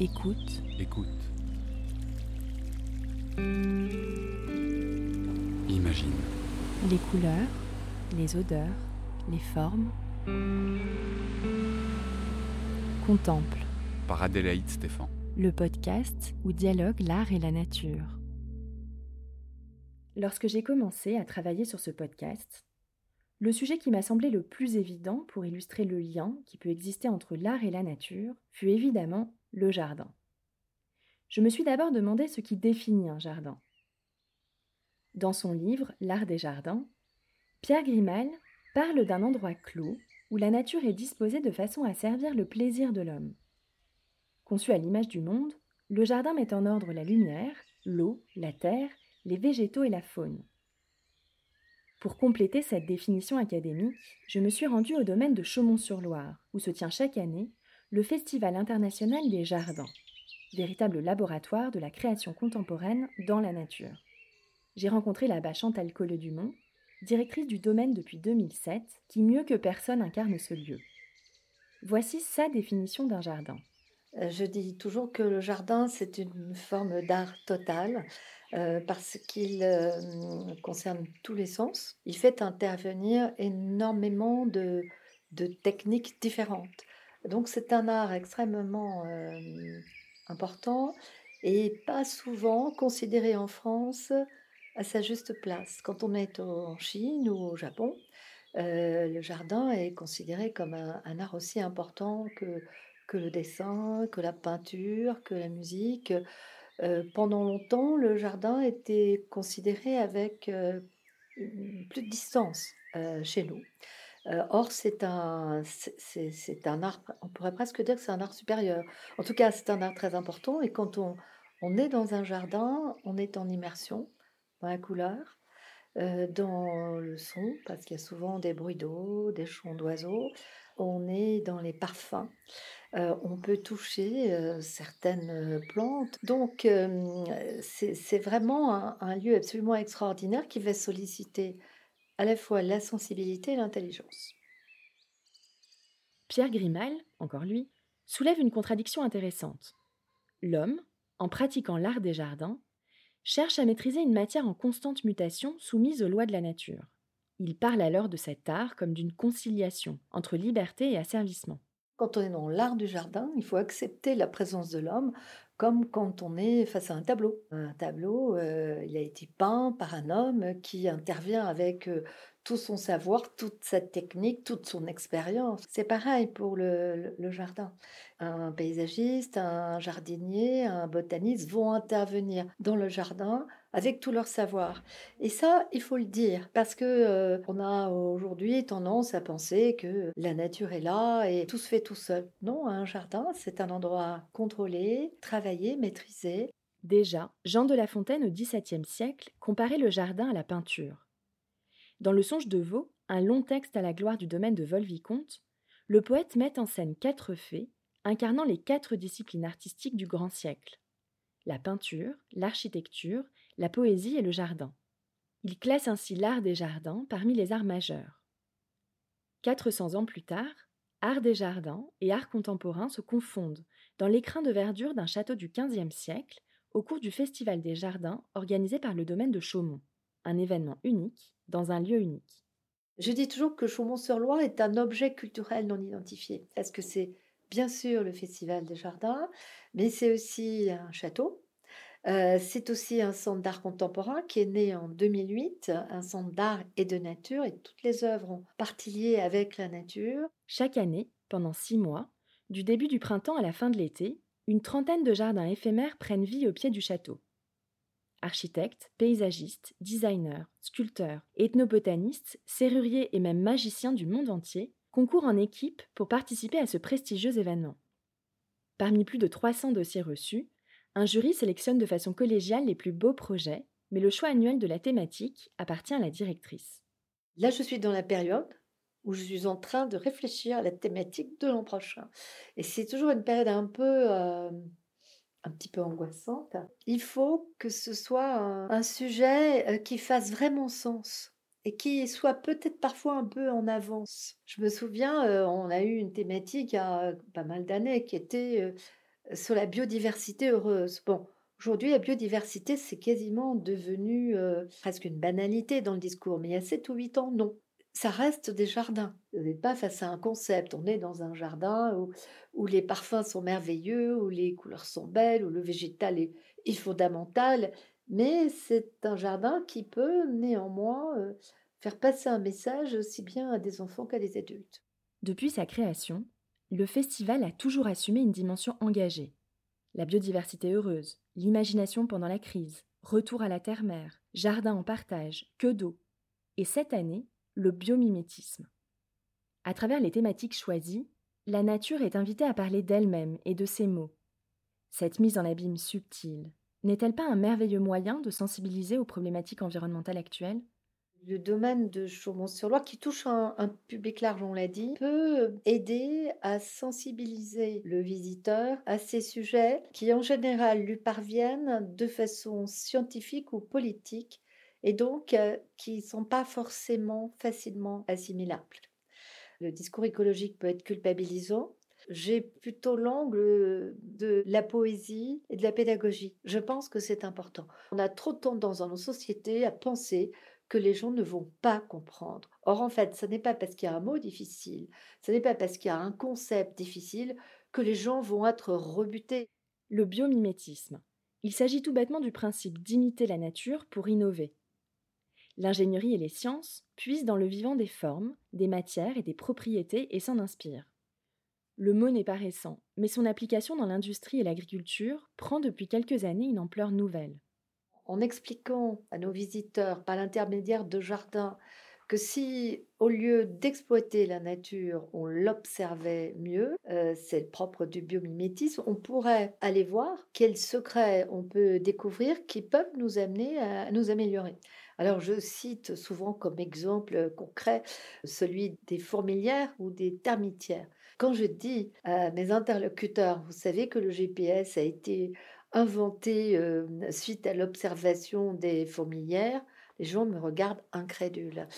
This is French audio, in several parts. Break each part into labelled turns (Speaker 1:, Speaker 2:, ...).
Speaker 1: Écoute.
Speaker 2: Écoute. Imagine.
Speaker 1: Les couleurs, les odeurs, les formes. Contemple.
Speaker 2: Par Adélaïde Stéphan.
Speaker 1: Le podcast où dialogue l'art et la nature. Lorsque j'ai commencé à travailler sur ce podcast, le sujet qui m'a semblé le plus évident pour illustrer le lien qui peut exister entre l'art et la nature fut évidemment le jardin. Je me suis d'abord demandé ce qui définit un jardin. Dans son livre L'art des jardins, Pierre Grimal parle d'un endroit clos où la nature est disposée de façon à servir le plaisir de l'homme. Conçu à l'image du monde, le jardin met en ordre la lumière, l'eau, la terre, les végétaux et la faune. Pour compléter cette définition académique, je me suis rendue au domaine de Chaumont-sur-Loire, où se tient chaque année le Festival international des jardins, véritable laboratoire de la création contemporaine dans la nature. J'ai rencontré là-bas Chantal Collet-Dumont, directrice du domaine depuis 2007, qui mieux que personne incarne ce lieu. Voici sa définition d'un jardin.
Speaker 3: Euh, je dis toujours que le jardin, c'est une forme d'art total euh, parce qu'il euh, concerne tous les sens. Il fait intervenir énormément de techniques différentes. Donc c'est un art extrêmement important et pas souvent considéré en France à sa juste place. Quand on est en Chine ou au Japon, le jardin est considéré comme un art aussi important que que le dessin, que la peinture, que la musique. Euh, pendant longtemps, le jardin était considéré avec euh, plus de distance euh, chez nous. Or, c'est un, c'est, un art, on pourrait presque dire que c'est un art supérieur. En tout cas, c'est un art très important. Et quand on, on est dans un jardin, on est en immersion dans la couleur, dans le son, parce qu'il y a souvent des bruits d'eau, des chants d'oiseaux. On est dans les parfums. Euh, on peut toucher euh, certaines euh, plantes. Donc, c'est vraiment un, lieu absolument extraordinaire qui va solliciter à la fois la sensibilité et l'intelligence.
Speaker 1: Pierre Grimal, encore lui, soulève une contradiction intéressante. L'homme, en pratiquant l'art des jardins, cherche à maîtriser une matière en constante mutation soumise aux lois de la nature. Il parle alors de cet art comme d'une conciliation entre liberté et asservissement.
Speaker 3: Quand on est dans l'art du jardin, il faut accepter la présence de l'homme comme quand on est face à un tableau. Un tableau, euh, il a été peint par un homme qui intervient avec euh, tout son savoir, toute sa technique, toute son expérience. C'est pareil pour le, jardin. Un paysagiste, un jardinier, un botaniste vont intervenir dans le jardin avec tout leur savoir. Et ça, il faut le dire, parce que euh, on a aujourd'hui tendance à penser que la nature est là et tout se fait tout seul. Non, un jardin, c'est un endroit contrôlé, travaillé, maîtrisé.
Speaker 1: Déjà, Jean de La Fontaine au XVIIe siècle comparait le jardin à la peinture. Dans Le Songe de Vaux, un long texte à la gloire du domaine de Vol-Vicomte, le poète met en scène quatre fées incarnant les quatre disciplines artistiques du grand siècle la peinture, l'architecture, la poésie et le jardin. Il classe ainsi l'art des jardins parmi les arts majeurs. 400 ans plus tard, art des jardins et art contemporain se confondent dans l'écrin de verdure d'un château du XVe siècle au cours du Festival des jardins organisé par le domaine de Chaumont, un événement unique dans un lieu unique.
Speaker 3: Je dis toujours que Chaumont-sur-Loire est un objet culturel non identifié. Est-ce que c'est bien sûr le Festival des Jardins, mais c'est aussi un château. Euh, c'est aussi un centre d'art contemporain qui est né en 2008, un centre d'art et de nature, et toutes les œuvres ont partie avec la nature.
Speaker 1: Chaque année, pendant six mois, du début du printemps à la fin de l'été, une trentaine de jardins éphémères prennent vie au pied du château. Architectes, paysagistes, designers, sculpteurs, ethnobotanistes, serruriers et même magiciens du monde entier concourent en équipe pour participer à ce prestigieux événement. Parmi plus de 300 dossiers reçus, un jury sélectionne de façon collégiale les plus beaux projets, mais le choix annuel de la thématique appartient à la directrice.
Speaker 3: Là, je suis dans la période où je suis en train de réfléchir à la thématique de l'an prochain. Et c'est toujours une période un peu euh, un petit peu angoissante. Il faut que ce soit un, sujet euh, qui fasse vraiment sens et qui soit peut-être parfois un peu en avance. Je me souviens, euh, on a eu une thématique il y a pas mal d'années qui était sur la biodiversité heureuse. Bon, aujourd'hui, la biodiversité, c'est quasiment devenu euh, presque une banalité dans le discours, mais il y a 7 ou 8 ans, non. Ça reste des jardins. On n'est pas face à un concept. On est dans un jardin où, les parfums sont merveilleux, où les couleurs sont belles, où le végétal est, est fondamental. Mais c'est un jardin qui peut néanmoins euh, faire passer un message aussi bien à des enfants qu'à des adultes.
Speaker 1: Depuis sa création, le festival a toujours assumé une dimension engagée. La biodiversité heureuse, l'imagination pendant la crise, retour à la terre-mère, jardin en partage, que d'eau. Et cette année, le biomimétisme. À travers les thématiques choisies, la nature est invitée à parler d'elle-même et de ses mots. Cette mise en abîme subtile n'est-elle pas un merveilleux moyen de sensibiliser aux problématiques environnementales actuelles?
Speaker 3: Le domaine de Chaumont-sur-Loire, qui touche un, public large, on l'a dit, peut aider à sensibiliser le visiteur à ces sujets qui, en général, lui parviennent de façon scientifique ou politique et donc euh, qui ne sont pas forcément facilement assimilables. Le discours écologique peut être culpabilisant, j'ai plutôt l'angle de la poésie et de la pédagogie. Je pense que c'est important. On a trop tendance dans nos sociétés à penser que les gens ne vont pas comprendre. Or, en fait, ce n'est pas parce qu'il y a un mot difficile, ce n'est pas parce qu'il y a un concept difficile que les gens vont être rebutés.
Speaker 1: Le biomimétisme. Il s'agit tout bêtement du principe d'imiter la nature pour innover. L'ingénierie et les sciences puisent dans le vivant des formes, des matières et des propriétés et s'en inspirent. Le mot n'est pas récent, mais son application dans l'industrie et l'agriculture prend depuis quelques années une ampleur nouvelle
Speaker 3: en expliquant à nos visiteurs par l'intermédiaire de jardins que si, au lieu d'exploiter la nature, on l'observait mieux, euh, c'est le propre du biomimétisme, on pourrait aller voir quels secrets on peut découvrir qui peuvent nous amener à nous améliorer. Alors je cite souvent comme exemple concret celui des fourmilières ou des termitières. Quand je dis à mes interlocuteurs, vous savez que le GPS a été inventé suite à l'observation des fourmilières, les gens me regardent incrédules.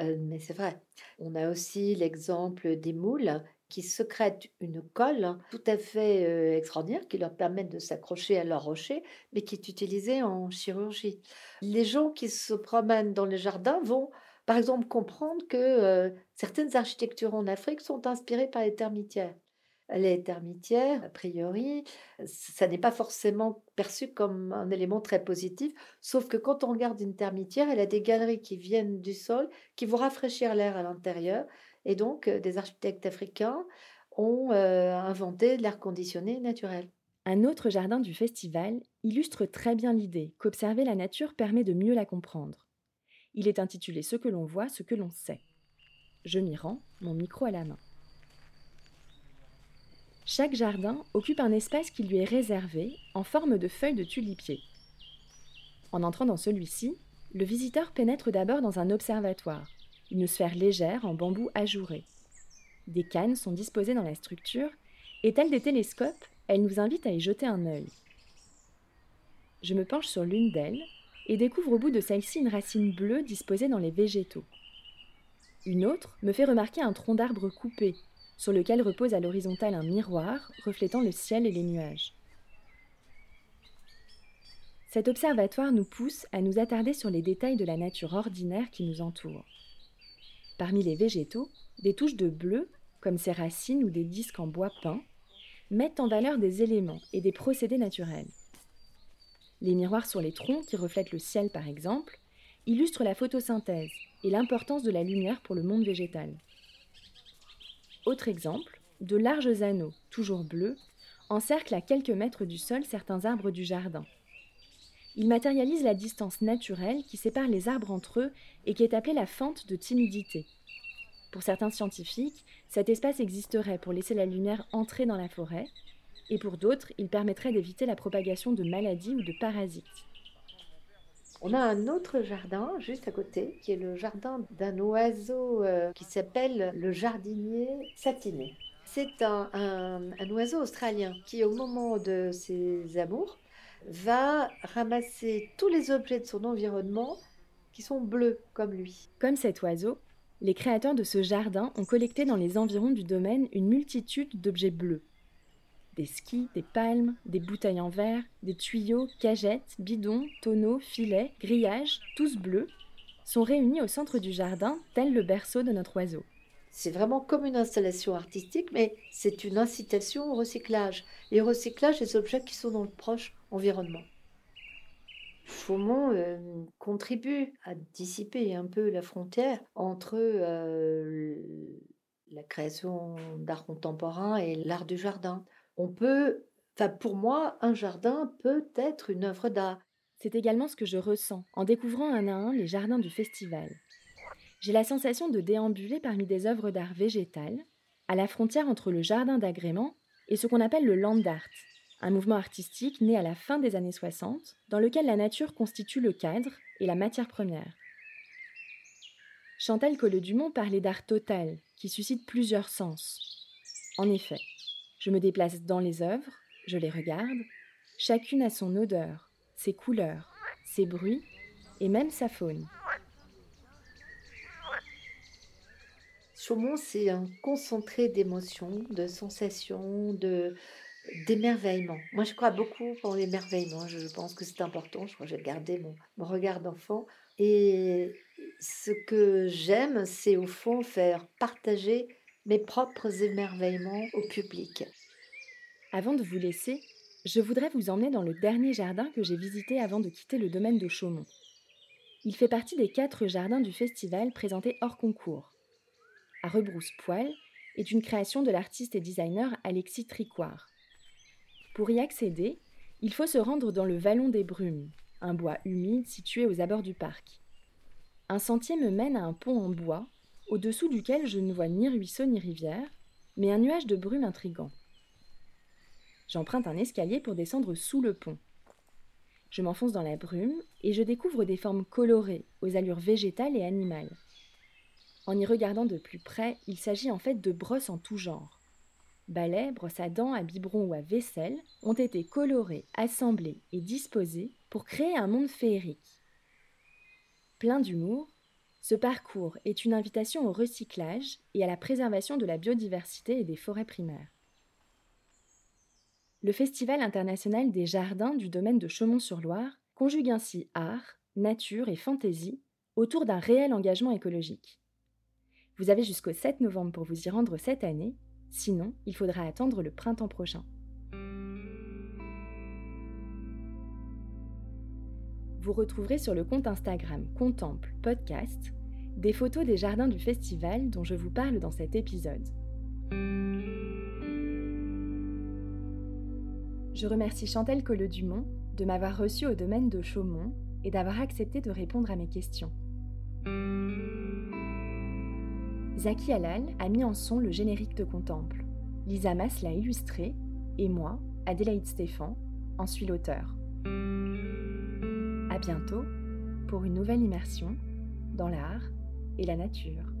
Speaker 3: mais c'est vrai. On a aussi l'exemple des moules qui secrètent une colle tout à fait extraordinaire qui leur permet de s'accrocher à leur rocher, mais qui est utilisée en chirurgie. Les gens qui se promènent dans les jardins vont, par exemple, comprendre que certaines architectures en Afrique sont inspirées par les termitières les termitières, a priori, ça n'est pas forcément perçu comme un élément très positif, sauf que quand on regarde une termitière, elle a des galeries qui viennent du sol, qui vont rafraîchir l'air à l'intérieur, et donc euh, des architectes africains ont euh, inventé l'air conditionné naturel.
Speaker 1: Un autre jardin du festival illustre très bien l'idée qu'observer la nature permet de mieux la comprendre. Il est intitulé Ce que l'on voit, ce que l'on sait. Je m'y rends, mon micro à la main. Chaque jardin occupe un espace qui lui est réservé en forme de feuilles de tulipier. En entrant dans celui-ci, le visiteur pénètre d'abord dans un observatoire, une sphère légère en bambou ajouré. Des cannes sont disposées dans la structure et telles des télescopes, elles nous invitent à y jeter un œil. Je me penche sur l'une d'elles et découvre au bout de celle-ci une racine bleue disposée dans les végétaux. Une autre me fait remarquer un tronc d'arbre coupé sur lequel repose à l'horizontale un miroir reflétant le ciel et les nuages. Cet observatoire nous pousse à nous attarder sur les détails de la nature ordinaire qui nous entoure. Parmi les végétaux, des touches de bleu, comme ces racines ou des disques en bois peint, mettent en valeur des éléments et des procédés naturels. Les miroirs sur les troncs qui reflètent le ciel par exemple, illustrent la photosynthèse et l'importance de la lumière pour le monde végétal. Autre exemple, de larges anneaux, toujours bleus, encerclent à quelques mètres du sol certains arbres du jardin. Ils matérialisent la distance naturelle qui sépare les arbres entre eux et qui est appelée la fente de timidité. Pour certains scientifiques, cet espace existerait pour laisser la lumière entrer dans la forêt, et pour d'autres, il permettrait d'éviter la propagation de maladies ou de parasites.
Speaker 3: On a un autre jardin juste à côté, qui est le jardin d'un oiseau euh, qui s'appelle le jardinier satiné. C'est un, oiseau australien qui, au moment de ses amours, va ramasser tous les objets de son environnement qui sont bleus comme lui.
Speaker 1: Comme cet oiseau, les créateurs de ce jardin ont collecté dans les environs du domaine une multitude d'objets bleus. Des skis, des palmes, des bouteilles en verre, des tuyaux, cagettes, bidons, tonneaux, filets, grillages, tous bleus, sont réunis au centre du jardin, tel le berceau de notre oiseau.
Speaker 3: C'est vraiment comme une installation artistique, mais c'est une incitation au recyclage. Et recyclage des objets qui sont dans le proche environnement. Chaumont euh, contribue à dissiper un peu la frontière entre euh, la création d'art contemporain et l'art du jardin. On peut, enfin pour moi, un jardin peut être une œuvre d'art.
Speaker 1: C'est également ce que je ressens en découvrant un à un les jardins du festival. J'ai la sensation de déambuler parmi des œuvres d'art végétal, à la frontière entre le jardin d'agrément et ce qu'on appelle le land art, un mouvement artistique né à la fin des années 60, dans lequel la nature constitue le cadre et la matière première. Chantal Colleux-Dumont parlait d'art total, qui suscite plusieurs sens. En effet, je me déplace dans les œuvres, je les regarde, chacune a son odeur, ses couleurs, ses bruits et même sa faune.
Speaker 3: Chaumont, c'est un concentré d'émotions, de sensations, de, d'émerveillement. Moi, je crois beaucoup en l'émerveillement. Je pense que c'est important. Je crois que j'ai gardé mon, mon regard d'enfant. Et ce que j'aime, c'est au fond faire partager mes propres émerveillements au public.
Speaker 1: Avant de vous laisser, je voudrais vous emmener dans le dernier jardin que j'ai visité avant de quitter le domaine de Chaumont. Il fait partie des quatre jardins du festival présentés hors concours. À Rebrousse-Poil est une création de l'artiste et designer Alexis Tricoire. Pour y accéder, il faut se rendre dans le Vallon des Brumes, un bois humide situé aux abords du parc. Un sentier me mène à un pont en bois, au-dessous duquel je ne vois ni ruisseau ni rivière, mais un nuage de brume intrigant. J'emprunte un escalier pour descendre sous le pont. Je m'enfonce dans la brume et je découvre des formes colorées, aux allures végétales et animales. En y regardant de plus près, il s'agit en fait de brosses en tout genre balais, brosses à dents, à biberon ou à vaisselle ont été colorés, assemblés et disposés pour créer un monde féerique. Plein d'humour, ce parcours est une invitation au recyclage et à la préservation de la biodiversité et des forêts primaires. Le Festival international des jardins du domaine de Chaumont-sur-Loire conjugue ainsi art, nature et fantaisie autour d'un réel engagement écologique. Vous avez jusqu'au 7 novembre pour vous y rendre cette année Sinon, il faudra attendre le printemps prochain. Vous retrouverez sur le compte Instagram Contemple Podcast des photos des jardins du festival dont je vous parle dans cet épisode. Je remercie Chantal Colleux-Dumont de m'avoir reçu au domaine de Chaumont et d'avoir accepté de répondre à mes questions. Zaki Halal a mis en son le générique de Contemple. Lisa Mas l'a illustré, et moi, Adélaïde Stéphan, en suis l'auteur. Bientôt pour une nouvelle immersion dans l'art et la nature.